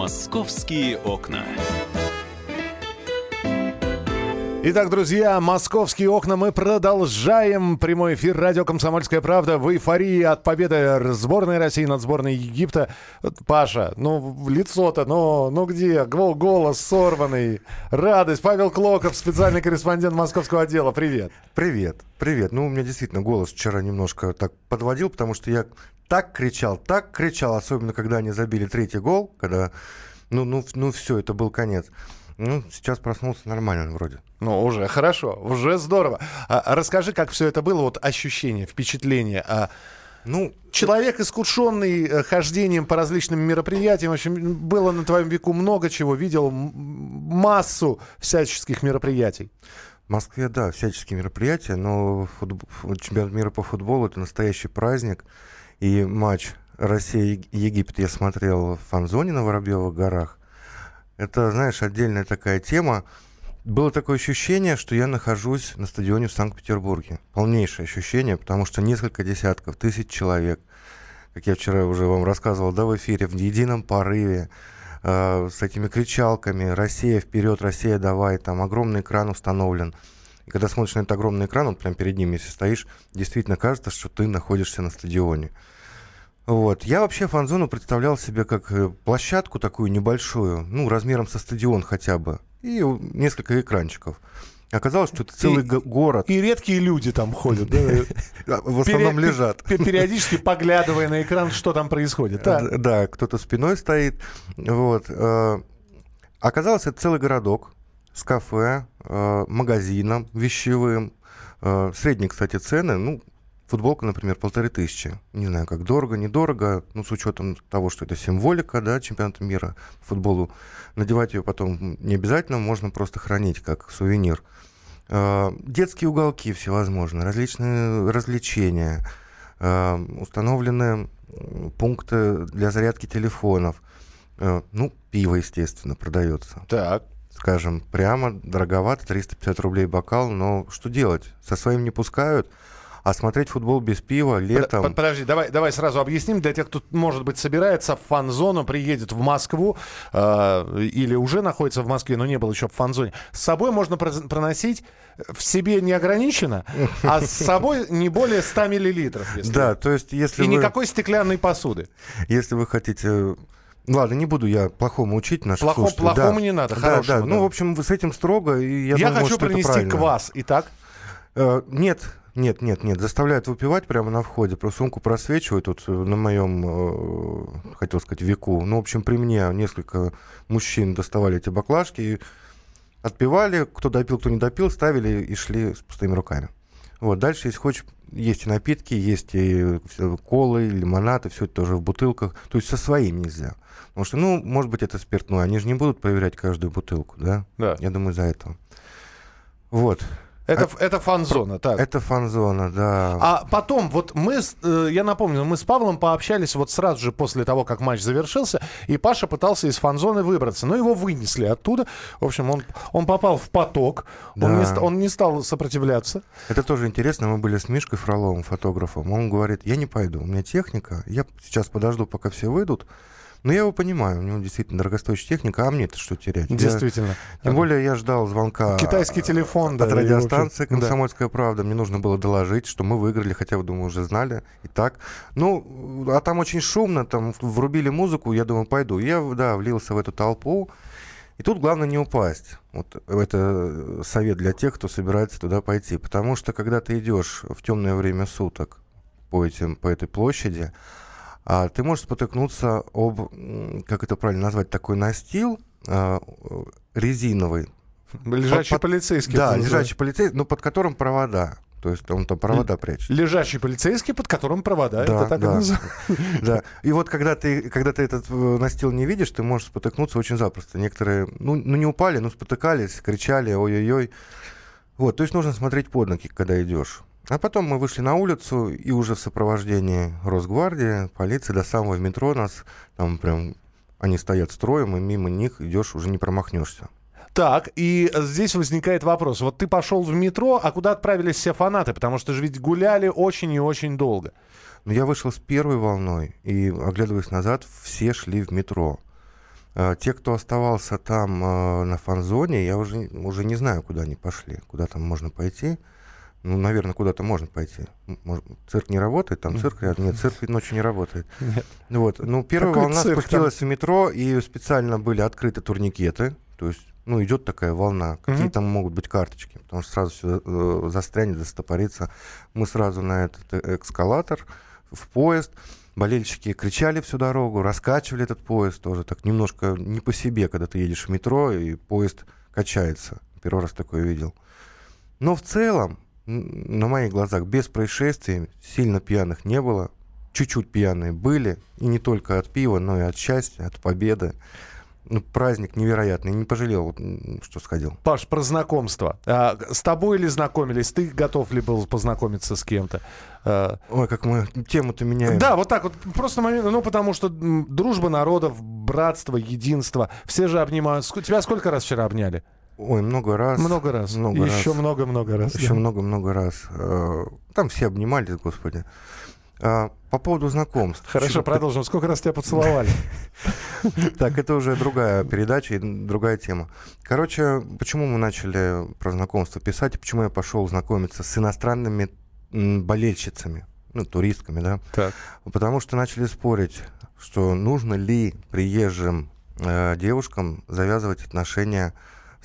Московские окна. Итак, друзья, московские окна мы продолжаем. Прямой эфир радио «Комсомольская правда» в эйфории от победы сборной России над сборной Египта. Паша, ну лицо-то, ну, ну где? Голос сорванный, радость. Павел Клоков, специальный корреспондент московского отдела. Привет. Привет, привет. Ну, у меня действительно голос вчера немножко так подводил, потому что я так кричал, так кричал, особенно когда они забили третий гол, когда, ну, ну, ну все, это был конец. Ну, сейчас проснулся нормально вроде. Ну, уже хорошо, уже здорово. А, а расскажи, как все это было, вот ощущение, впечатление. А, ну, человек, искушенный э, хождением по различным мероприятиям, в общем, было на твоем веку много чего, видел массу всяческих мероприятий. В Москве, да, всяческие мероприятия, но футбол, чемпионат мира по футболу это настоящий праздник. И матч Россия-Египет я смотрел в фан-зоне на Воробьевых горах. Это, знаешь, отдельная такая тема. Было такое ощущение, что я нахожусь на стадионе в Санкт-Петербурге. Полнейшее ощущение, потому что несколько десятков, тысяч человек, как я вчера уже вам рассказывал, да, в эфире, в едином порыве, э, с этими кричалками «Россия вперед, Россия давай», там огромный экран установлен. И когда смотришь на этот огромный экран, вот прям перед ним, если стоишь, действительно кажется, что ты находишься на стадионе. Вот. Я вообще фан-зону представлял себе как э, площадку такую небольшую, ну, размером со стадион хотя бы, и несколько экранчиков. Оказалось, что это целый и, город. И редкие люди там ходят. В основном лежат. Периодически поглядывая на экран, что там происходит. Да, кто-то спиной стоит. Вот. Э, оказалось, это целый городок с кафе, э, магазином вещевым. Средние, кстати, цены, ну, Футболка, например, полторы тысячи. Не знаю, как дорого, недорого. Ну, с учетом того, что это символика, да, чемпионата мира футболу. Надевать ее потом не обязательно, можно просто хранить как сувенир. Э, детские уголки всевозможные, различные развлечения, э, установлены пункты для зарядки телефонов. Э, ну, пиво, естественно, продается. Так. Скажем, прямо дороговато, 350 рублей бокал, но что делать? Со своим не пускают, а смотреть футбол без пива летом... Под, подожди, давай, давай сразу объясним для тех, кто, может быть, собирается в фан-зону, приедет в Москву э, или уже находится в Москве, но не был еще в фан-зоне. С собой можно проносить в себе не ограничено, а с собой не более 100 миллилитров. Если да, то есть если И вы... никакой стеклянной посуды. Если вы хотите Ладно, не буду я плохому учить наших Плохом, слушателей. Плохому да. не надо, хорошему. Да, да. да. Ну, в общем, с этим строго. И я я думаю, хочу принести квас. Итак? Э, нет, нет, нет, нет, заставляют выпивать прямо на входе. Просто сумку просвечивают тут э, на моем, э, хотел сказать, веку. Ну, в общем, при мне несколько мужчин доставали эти баклажки и отпивали. Кто допил, кто не допил, ставили и шли с пустыми руками. Вот, дальше, если хочешь, есть и напитки, есть и колы, лимонад, и все это тоже в бутылках. То есть со своим нельзя. Потому что, ну, может быть, это спиртное. Они же не будут проверять каждую бутылку, да? Да. Я думаю, за этого. Вот. Это, а, это фан-зона, так. Это фан-зона, да. А потом, вот мы, э, я напомню, мы с Павлом пообщались вот сразу же после того, как матч завершился, и Паша пытался из фан-зоны выбраться, но его вынесли оттуда. В общем, он, он попал в поток, да. он, не, он не стал сопротивляться. Это тоже интересно, мы были с Мишкой Фроловым, фотографом, он говорит, я не пойду, у меня техника, я сейчас подожду, пока все выйдут, но я его понимаю, у него действительно дорогостоящая техника, а мне-то что терять? Действительно. Я, тем более я ждал звонка Китайский телефон, от да, радиостанции «Комсомольская да. правда». Мне нужно было доложить, что мы выиграли, хотя, бы, думаю, уже знали и так. Ну, а там очень шумно, там врубили музыку, я думаю, пойду. Я, да, влился в эту толпу. И тут главное не упасть. Вот это совет для тех, кто собирается туда пойти. Потому что когда ты идешь в темное время суток по, этим, по этой площади, а, ты можешь спотыкнуться об, как это правильно назвать, такой настил а, резиновый. Лежачий под, полицейский. Да, лежачий полицейский, но под которым провода. То есть он там провода прячет. Лежачий полицейский, под которым провода. Да, это так да, и Да. И вот когда ты, когда ты этот э, настил не видишь, ты можешь спотыкнуться очень запросто. Некоторые, ну, ну не упали, но спотыкались, кричали, ой-ой-ой. Вот, то есть нужно смотреть под ноги, когда идешь. А потом мы вышли на улицу, и уже в сопровождении Росгвардии, полиции, до самого метро нас, там прям, они стоят строем, и мимо них идешь, уже не промахнешься. Так, и здесь возникает вопрос. Вот ты пошел в метро, а куда отправились все фанаты? Потому что же ведь гуляли очень и очень долго. Ну, я вышел с первой волной, и, оглядываясь назад, все шли в метро. А, те, кто оставался там а, на фан-зоне, я уже, уже не знаю, куда они пошли, куда там можно пойти. Ну, наверное, куда-то можно пойти. Может, цирк не работает, там цирк рядом. Нет, цирк ночью не работает. Нет. Вот. Ну, первая Какой волна цирк? спустилась в метро, и специально были открыты турникеты. То есть, ну, идет такая волна. Какие Мгм. там могут быть карточки? Потому что сразу все застрянет, застопорится. Мы сразу на этот э, эскалатор, в поезд. Болельщики кричали всю дорогу, раскачивали этот поезд тоже. Так немножко не по себе, когда ты едешь в метро, и поезд качается. Первый раз такое видел. Но в целом, на моих глазах, без происшествий, сильно пьяных не было. Чуть-чуть пьяные были. И не только от пива, но и от счастья, от победы. Ну, праздник невероятный. Не пожалел, что сходил. Паш, про знакомство. А, с тобой ли знакомились? Ты готов ли был познакомиться с кем-то? А, Ой, как мы тему-то меняем. Да, вот так вот. Просто момент, ну, потому что дружба народов, братство, единство. Все же обнимают. Тебя сколько раз вчера обняли? Ой, много раз. Много раз. Много Еще много-много раз. Еще много-много раз. Э, Там все обнимались, господи. А, По поводу знакомств. Хорошо, продолжим. Сколько раз тебя поцеловали? Так, это уже другая передача и другая тема. Короче, почему мы начали про знакомство писать, и почему я пошел знакомиться с иностранными болельщицами, ну, туристками, да? Так. Потому что начали спорить, что нужно ли приезжим э, девушкам завязывать отношения с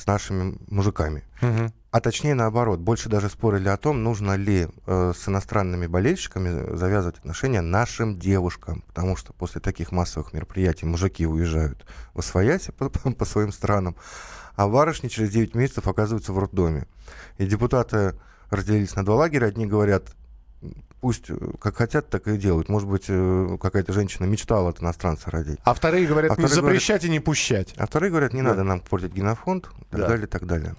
нашими мужиками. Мгм. А точнее наоборот, больше даже спорили о том, нужно ли э, с иностранными болельщиками завязывать отношения нашим девушкам. Потому что после таких массовых мероприятий мужики уезжают в Освояси по, по- по своим странам, а барышни через 9 месяцев оказываются в роддоме. И депутаты разделились на два лагеря. Одни говорят, пусть э, как хотят, так и делают. Может быть, э, какая-то женщина мечтала от иностранца родить. А вторые говорят, А не вторые говорят- запрещать и не пущать. А вторые говорят, не Да. надо нам портить генофонд, так Да. далее, так далее.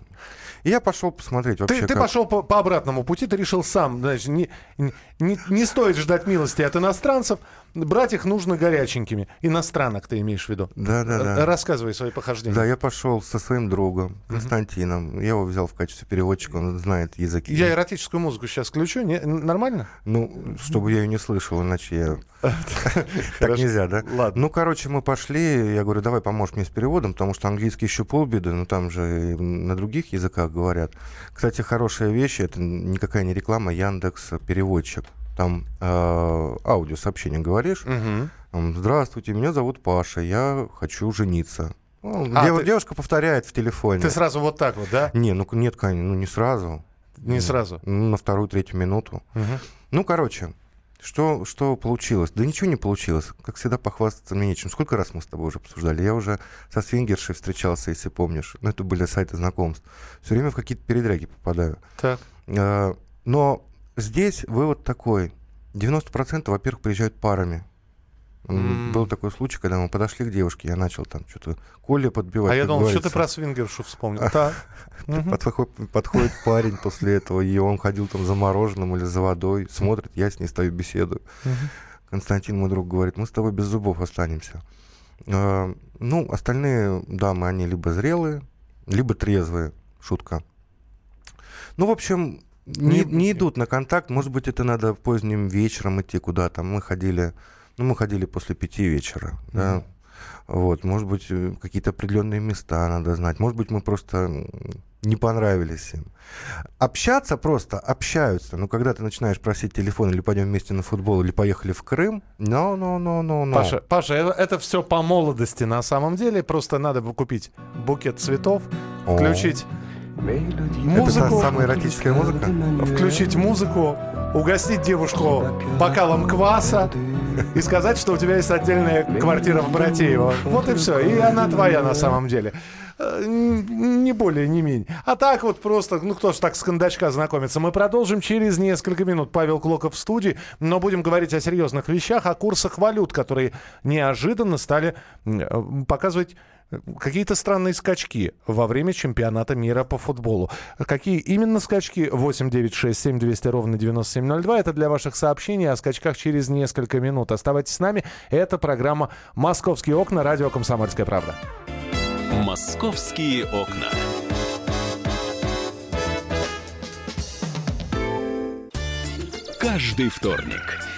И я пошел посмотреть вообще, Ты, ты как- пошел по, по обратному пути, ты решил сам, знаешь, не, не, не- не стоит ждать милости от иностранцев, брать их нужно горяченькими. Иностранок ты имеешь в виду. Да, да, да. Рассказывай свои похождения. Да, я пошел со своим другом Константином. Я его взял в качестве переводчика, он знает языки. Я эротическую музыку сейчас включу, не, нормально? Ну, чтобы я ее не слышал, иначе я... Так нельзя, да? Ладно. Ну, короче, мы пошли, я говорю, давай поможешь мне с переводом, потому что английский еще полбеды, но там же на других языках говорят. Кстати, хорошая вещь, это никакая не реклама, Яндекс переводчик. Там э, аудиосообщение говоришь. Там, Здравствуйте, меня зовут Паша, я хочу жениться. Ну, А, дев- ты- Девушка повторяет в телефоне. Ты сразу вот так вот, да? Не, ну нет, конечно, ну не сразу. Не сразу. Ну, на вторую, третью минуту. Мгм. Ну, короче, что, что получилось? Да ничего не получилось. Как всегда, похвастаться мне нечем. Сколько раз мы с тобой уже обсуждали? Я уже со свингершей встречался, если помнишь. Ну, это были сайты знакомств. Все время в какие-то передряги попадаю. Так. Э, Но здесь вывод такой. 90% во-первых, приезжают парами. М. Был такой случай, когда мы подошли к девушке, я начал там что-то Коля подбивать. А я думал, что ты про свингершу вспомнил. Подходит, парень после этого, и он ходил там за мороженым или за водой, смотрит, я с ней стою, беседую. Мгм. Константин, мой друг, говорит, мы с тобой без зубов останемся. Э, Ну, остальные дамы, они либо зрелые, либо трезвые. Шутка. Ну, в общем, не, Не- идут на контакт. Может быть, это надо поздним вечером идти куда-то. Мы ходили, ну, мы ходили после пяти вечера, да. Вот, может быть, э, какие-то определенные места надо знать. Может быть, мы просто не понравились им. Общаться просто общаются. Но когда ты начинаешь просить телефон или пойдем вместе на футбол, или поехали в Крым, no, no, no, no, no. Паша, Паша, это, все по молодости на самом деле. Просто надо бы купить букет цветов, О. включить Это музыку, самая эротическая музыка? включить музыку, угостить девушку бокалом кваса и сказать, что у тебя есть отдельная квартира в Братеево. Вот и все. И она твоя на самом деле. Э, Не более, не менее. А так вот просто, ну кто ж так с кондачка знакомится. Мы продолжим через несколько минут. Павел Клоков в студии, но будем говорить о серьезных вещах, о курсах валют, которые неожиданно стали э, показывать какие-то странные скачки во время чемпионата мира по футболу. Какие именно скачки? 8 9 6 7 200 ровно 9702. Это для ваших сообщений о скачках через несколько минут. Оставайтесь с нами. Это программа «Московские окна». Радио «Комсомольская правда». Московские окна. Каждый вторник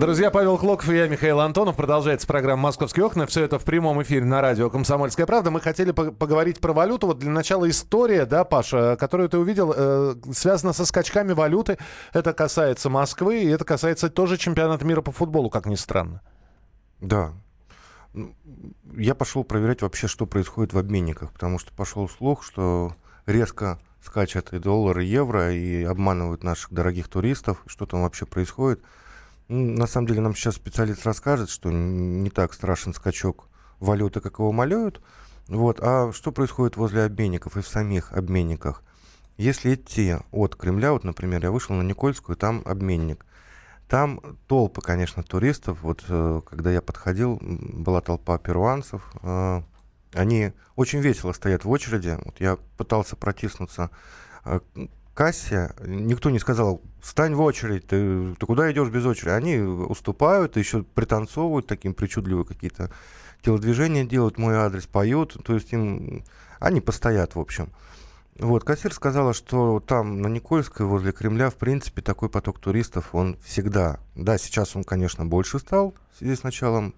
Друзья, Павел Клоков и я, Михаил Антонов. Продолжается программа «Московские окна». Все это в прямом эфире на радио «Комсомольская правда». Мы хотели по- поговорить про валюту. Вот для начала история, да, Паша, которую ты увидел, э, связана со скачками валюты. Это касается Москвы, и это касается тоже чемпионата мира по футболу, как ни странно. Да. Ну, Я пошел проверять вообще, что происходит в обменниках, потому что пошел слух, что резко скачет и доллар, и евро, и обманывают наших дорогих туристов. Что там вообще происходит? На самом деле нам сейчас специалист расскажет, что не так страшен скачок валюты, как его малюют. Вот. А что происходит возле обменников и в самих обменниках? Если идти от Кремля, вот, например, я вышел на Никольскую, там обменник. Там толпы, конечно, туристов. Вот э, когда я подходил, была толпа перуанцев. э, Они очень весело стоят в очереди. Вот я пытался протиснуться э, кассе. Никто не сказал, встань в очередь, ты, ты куда идешь без очереди? Они уступают, еще пританцовывают, таким причудливые какие-то телодвижения делают, мой адрес поют. То есть им... Они постоят, в общем. Вот, кассир сказала, что там на Никольской, возле Кремля, в принципе, такой поток туристов, он всегда. Да, сейчас он, конечно, больше стал в связи с началом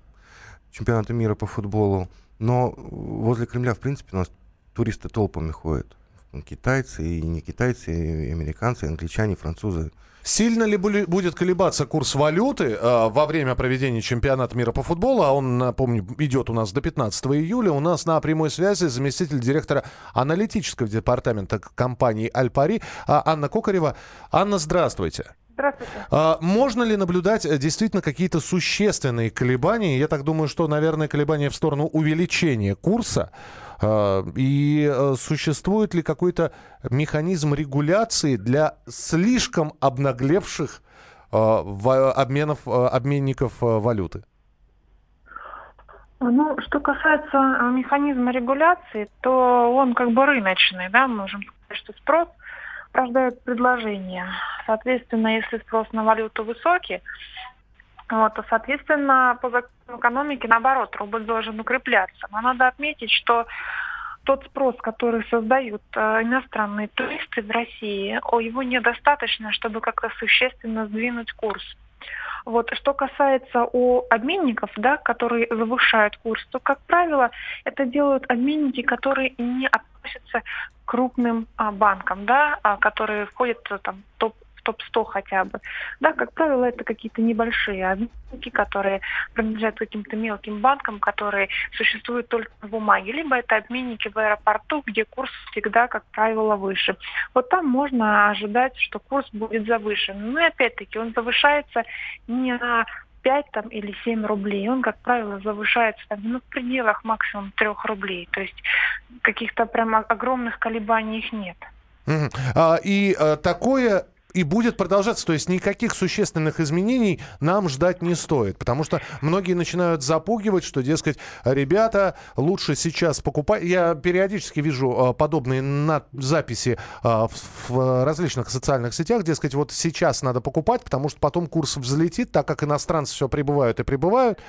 чемпионата мира по футболу, но возле Кремля, в принципе, у нас туристы толпами ходят. Китайцы, и не китайцы, и американцы, и англичане, и французы. Сильно ли будет колебаться курс валюты э, во время проведения чемпионата мира по футболу, а он, напомню, идет у нас до 15 июля, у нас на прямой связи заместитель директора аналитического департамента компании «Альпари» а, Анна Кокарева. Анна, здравствуйте. Здравствуйте. А Можно ли наблюдать э, действительно какие-то существенные колебания? Я так думаю, что, наверное, колебания в сторону увеличения курса. А, И э, существует ли какой-то механизм регуляции для слишком обнаглевших э, в- обменов, э, обменников э, валюты? Ну, что касается э, механизма регуляции, то он как бы рыночный, да, мы можем сказать, что спрос рождает предложение. Соответственно, если спрос на валюту высокий, вот, то, соответственно, по закону экономики, наоборот, рубль должен укрепляться. Но надо отметить, что тот спрос, который создают э, иностранные туристы в России, его недостаточно, чтобы как-то существенно сдвинуть курс. Вот. Что касается у обменников, да, которые завышают курс, то, как правило, это делают обменники, которые не относятся к крупным а, банкам, да, а, которые входят а, там, в топ в топ-100 хотя бы. Да, как правило, это какие-то небольшие обменники, которые принадлежат каким-то мелким банкам, которые существуют только в бумаге. Либо это обменники в аэропорту, где курс всегда, как правило, выше. Вот там можно ожидать, что курс будет завышен. Но и опять-таки он завышается не на 5 там, или 7 рублей. Он, как правило, завышается там, ну, в пределах максимум 3 рублей. То есть каких-то прям огромных колебаний их нет. А, И э, такое и будет продолжаться. То есть никаких существенных изменений нам ждать не стоит. Потому что многие начинают запугивать, что, дескать, ребята, лучше сейчас покупать. Я периодически вижу э, подобные на- записи э, в, в различных социальных сетях. Дескать, вот сейчас надо покупать, потому что потом курс взлетит, так как иностранцы все прибывают и прибывают.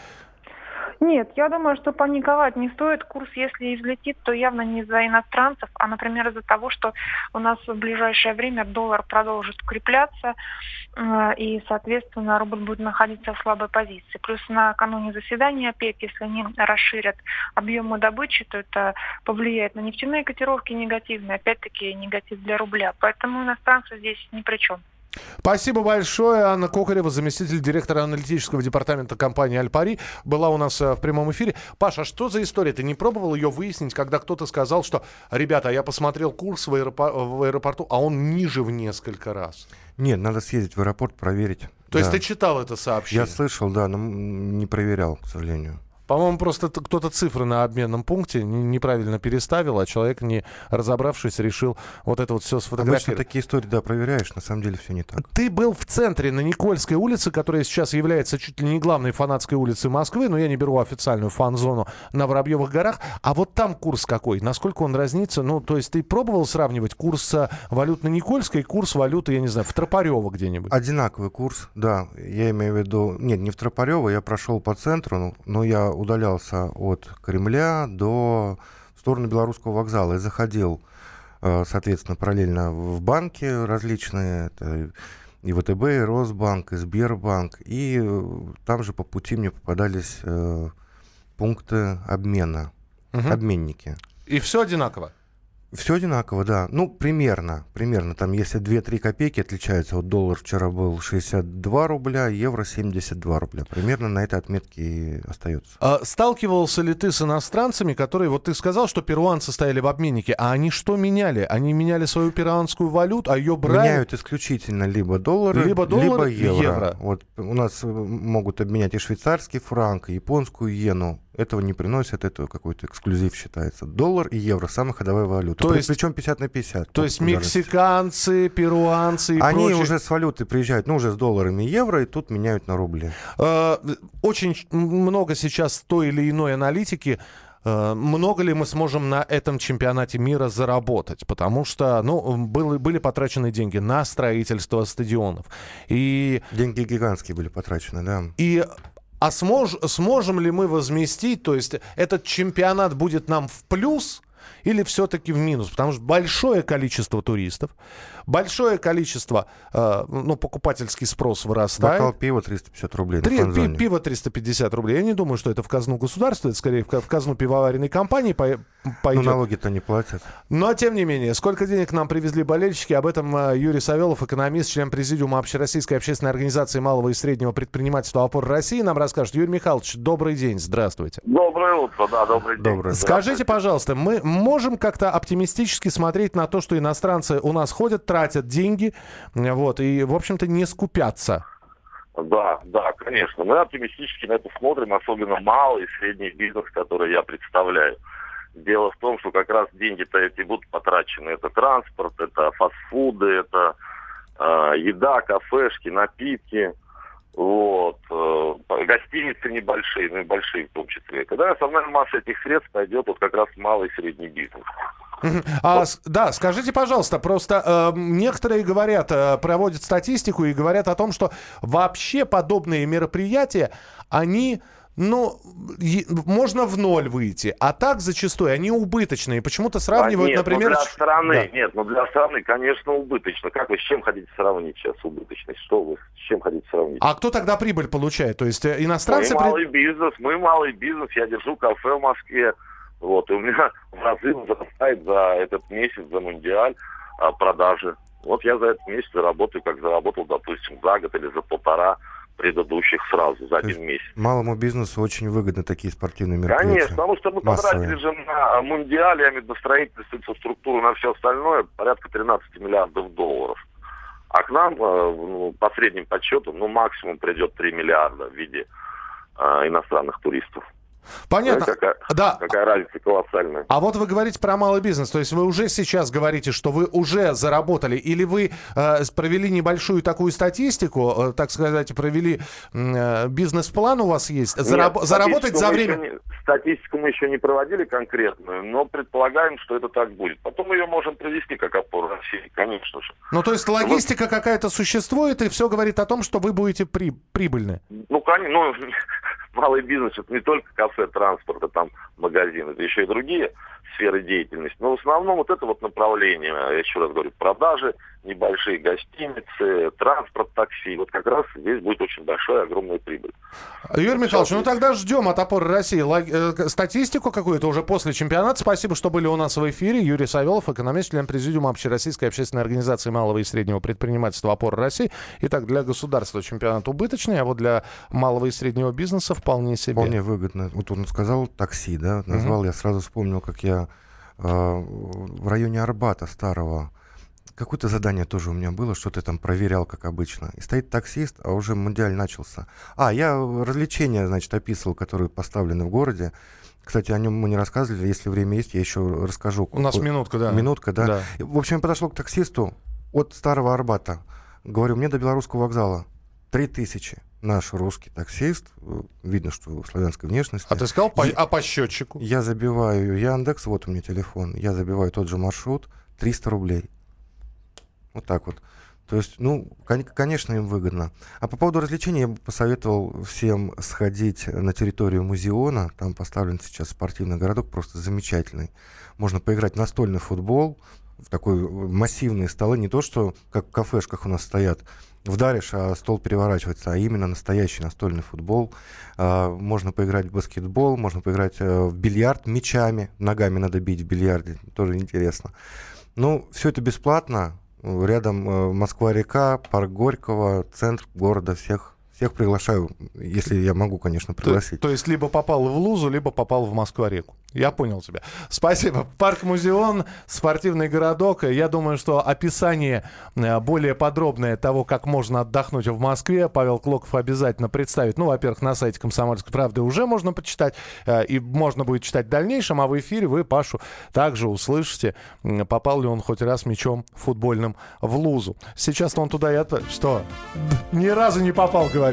Нет, я думаю, что паниковать не стоит. Курс, если и взлетит, то явно не из-за иностранцев, а, например, из-за того, что у нас в ближайшее время доллар продолжит укрепляться, э, и, соответственно, рубль будет находиться в слабой позиции. Плюс накануне заседания ОПЕК, если они расширят объемы добычи, то это повлияет на нефтяные котировки негативно, опять-таки негатив для рубля. Поэтому иностранцы здесь ни при чем. Спасибо большое. Анна Кокарева, заместитель директора аналитического департамента компании «Альпари», была у нас э, в прямом эфире. Паша, а что за история? Ты не пробовал ее выяснить, когда кто-то сказал, что, ребята, я посмотрел курс в, аэропо- в аэропорту, а он ниже в несколько раз? Нет, надо съездить в аэропорт, проверить. То Да. есть ты читал это сообщение? Я слышал, да, но не проверял, к сожалению. По-моему, просто кто-то цифры на обменном пункте неправильно переставил, а человек, не разобравшись, решил вот это вот все Обычно сфотографировать. такие истории, да, проверяешь, на самом деле все не так. Ты был в центре, на Никольской улице, которая сейчас является чуть ли не главной фанатской улицей Москвы, но я не беру официальную фан-зону на Воробьевых горах. А вот там курс какой? Насколько он разнится? Ну, то есть ты пробовал сравнивать курс э, валют на Никольской и курс валюты, я не знаю, в Тропарево где-нибудь? Одинаковый курс, да. Я имею в виду... Нет, не в Тропарево, я прошел по центру, ну, но я удалялся от Кремля до... в сторону Белорусского вокзала и заходил, э, соответственно, параллельно в банки различные. Это и ВТБ, и Росбанк, и Сбербанк. И э, там же по пути мне попадались э, пункты обмена, Мгм. обменники. И все одинаково? Все одинаково, да. Ну, примерно. Примерно. Там, если 2-3 копейки отличаются, вот доллар вчера был 62 рубля, евро 72 рубля. Примерно на этой отметке и остается. А сталкивался ли ты с иностранцами, которые, вот ты сказал, что перуанцы стояли в обменнике, а они что меняли? Они меняли свою перуанскую валюту, а ее брали... Меняют исключительно либо доллары, Либо доллары, евро. евро. Вот у нас э, могут обменять и швейцарский франк, и японскую иену. Этого не приносят, это какой-то эксклюзив считается. Доллар и евро самая ходовая валюта. То есть- Причем 50 на 50. То есть мексиканцы, перуанцы и Они прочие- уже с валюты приезжают, ну, уже с долларами и евро, и тут меняют на рубли. Э, Очень много сейчас той или иной аналитики. Э, Много ли мы сможем на этом чемпионате мира заработать? Потому что, ну, были, были потрачены деньги на строительство стадионов. И, Деньги гигантские были потрачены, да. и а смож- сможем ли мы возместить, то есть этот чемпионат будет нам в плюс или все-таки в минус? Потому что большое количество туристов, большое количество, э, ну, покупательский спрос вырастает. Бокал пива 350 рублей Три- пи- пиво 350 рублей. Я не думаю, что это в казну государства, это скорее в ка- в казну пивоваренной компании по- Ну, пойдет. налоги-то не платят. Но, тем не менее, сколько денег нам привезли болельщики, об этом э, Юрий Савелов, экономист, член президиума Общероссийской общественной организации малого и среднего предпринимательства «Опор России», нам расскажет. Юрий Михайлович, добрый день, здравствуйте. Доброе утро, да, добрый день. Доброе. Скажите, пожалуйста, мы можем как-то оптимистически смотреть на то, что иностранцы у нас ходят, тратят деньги, вот, и, в общем-то, не скупятся? Да, да, конечно. Мы оптимистически на это смотрим, особенно малый и средний бизнес, который я представляю. Дело в том, что как раз деньги-то эти будут потрачены. Это транспорт, это фастфуды, это э, еда, кафешки, напитки, вот, э, гостиницы небольшие, ну и большие в том числе. Когда основная масса этих средств пойдет вот как раз малый и средний бизнес. А, с- да, скажите, пожалуйста, просто э, некоторые говорят, э, проводят статистику и говорят о том, что вообще подобные мероприятия, они, ну, е- можно в ноль выйти, а так зачастую они убыточные. Почему-то сравнивают, А нет, например... Ну для страны, Да. нет, ну для страны, конечно, убыточно. Как вы с чем хотите сравнить сейчас убыточность? Что вы с чем хотите сравнить? А кто тогда прибыль получает? То есть э, иностранцы... мы малый бизнес, мы малый бизнес, я держу кафе в Москве. Вот, и у меня в разы возрастает за этот месяц, за мундиаль а, продажи. Вот я за этот месяц заработаю, как заработал, допустим, за год или за полтора предыдущих сразу, за То один месяц. Малому бизнесу очень выгодны такие спортивные мероприятия. Конечно, потому что мы массовые. потратили же на в виду строительство, инфраструктуру, на все остальное, порядка 13 миллиардов долларов. А к нам, э, ну, по средним подсчетам, ну, максимум придет 3 миллиарда в виде э, иностранных туристов. Понятно. Ну, какая, Да. какая разница колоссальная. А вот вы говорите про малый бизнес, то есть вы уже сейчас говорите, что вы уже заработали, или вы э, провели небольшую такую статистику, э, так сказать, провели э, бизнес-план у вас есть, Зараб- Нет, заработать за время... не- статистику мы еще не проводили конкретную, но предполагаем, что это так будет. Потом мы ее можем провести как опору России, конечно же. Ну, то есть логистика какая-то существует, и все говорит о том, что вы будете при... прибыльны. Ну, конечно, ну, малый бизнес это не только кафе, транспорт, а там магазин, это еще и другие сферы деятельности. Но в основном вот это вот направление, я еще раз говорю, продажи, небольшие гостиницы, транспорт, такси. Вот как раз здесь будет очень большая, огромная прибыль. Юрий Михайлович, ну тогда ждем от опоры России э, статистику какую-то уже после чемпионата. Спасибо, что были у нас в эфире. Юрий Савелов, экономист, член президиума Общероссийской общественной организации малого и среднего предпринимательства опоры России. Итак, для государства чемпионат убыточный, а вот для малого и среднего бизнеса вполне себе. Вполне выгодно. Вот он сказал такси, да, назвал, угу. я сразу вспомнил, как я в районе Арбата старого Какое-то задание тоже у меня было, что-то там проверял, как обычно. И стоит таксист, а уже мундиаль начался. А, я развлечения, значит, описывал, которые поставлены в городе. Кстати, о нем мы не рассказывали. Если время есть, я еще расскажу. У нас минутка, да. Минутка, да. да. В общем, я подошел к таксисту от Старого Арбата. Говорю, мне до Белорусского вокзала. Три тысячи. Наш русский таксист, видно, что славянской внешности. А ты сказал, по, а по счетчику? Я забиваю Яндекс, вот у меня телефон, я забиваю тот же маршрут, 300 рублей. Вот так вот. То есть, ну, конечно, им выгодно. А по поводу развлечений я бы посоветовал всем сходить на территорию музеона. Там поставлен сейчас спортивный городок, просто замечательный. Можно поиграть в настольный футбол, в такой массивные столы, не то, что как в кафешках у нас стоят, вдаришь, а стол переворачивается, а именно настоящий настольный футбол. А, можно поиграть в баскетбол, можно поиграть э, в бильярд мячами, ногами надо бить в бильярде, тоже интересно. Ну, все это бесплатно, Рядом э, Москва-река, парк Горького, центр города, всех всех приглашаю, если я могу, конечно, пригласить. То, то есть либо попал в Лузу, либо попал в Москва-реку. Я понял тебя. Спасибо. Парк Музеон, спортивный городок. Я думаю, что описание э, более подробное того, как можно отдохнуть в Москве, Павел Клоков обязательно представит. Ну, во-первых, на сайте «Комсомольской правды» уже можно почитать, э, и можно будет читать в дальнейшем, а в эфире вы Пашу также услышите, попал ли он хоть раз мячом футбольным в Лузу. Сейчас он туда и отправит. Что? Ни разу не попал, говорит.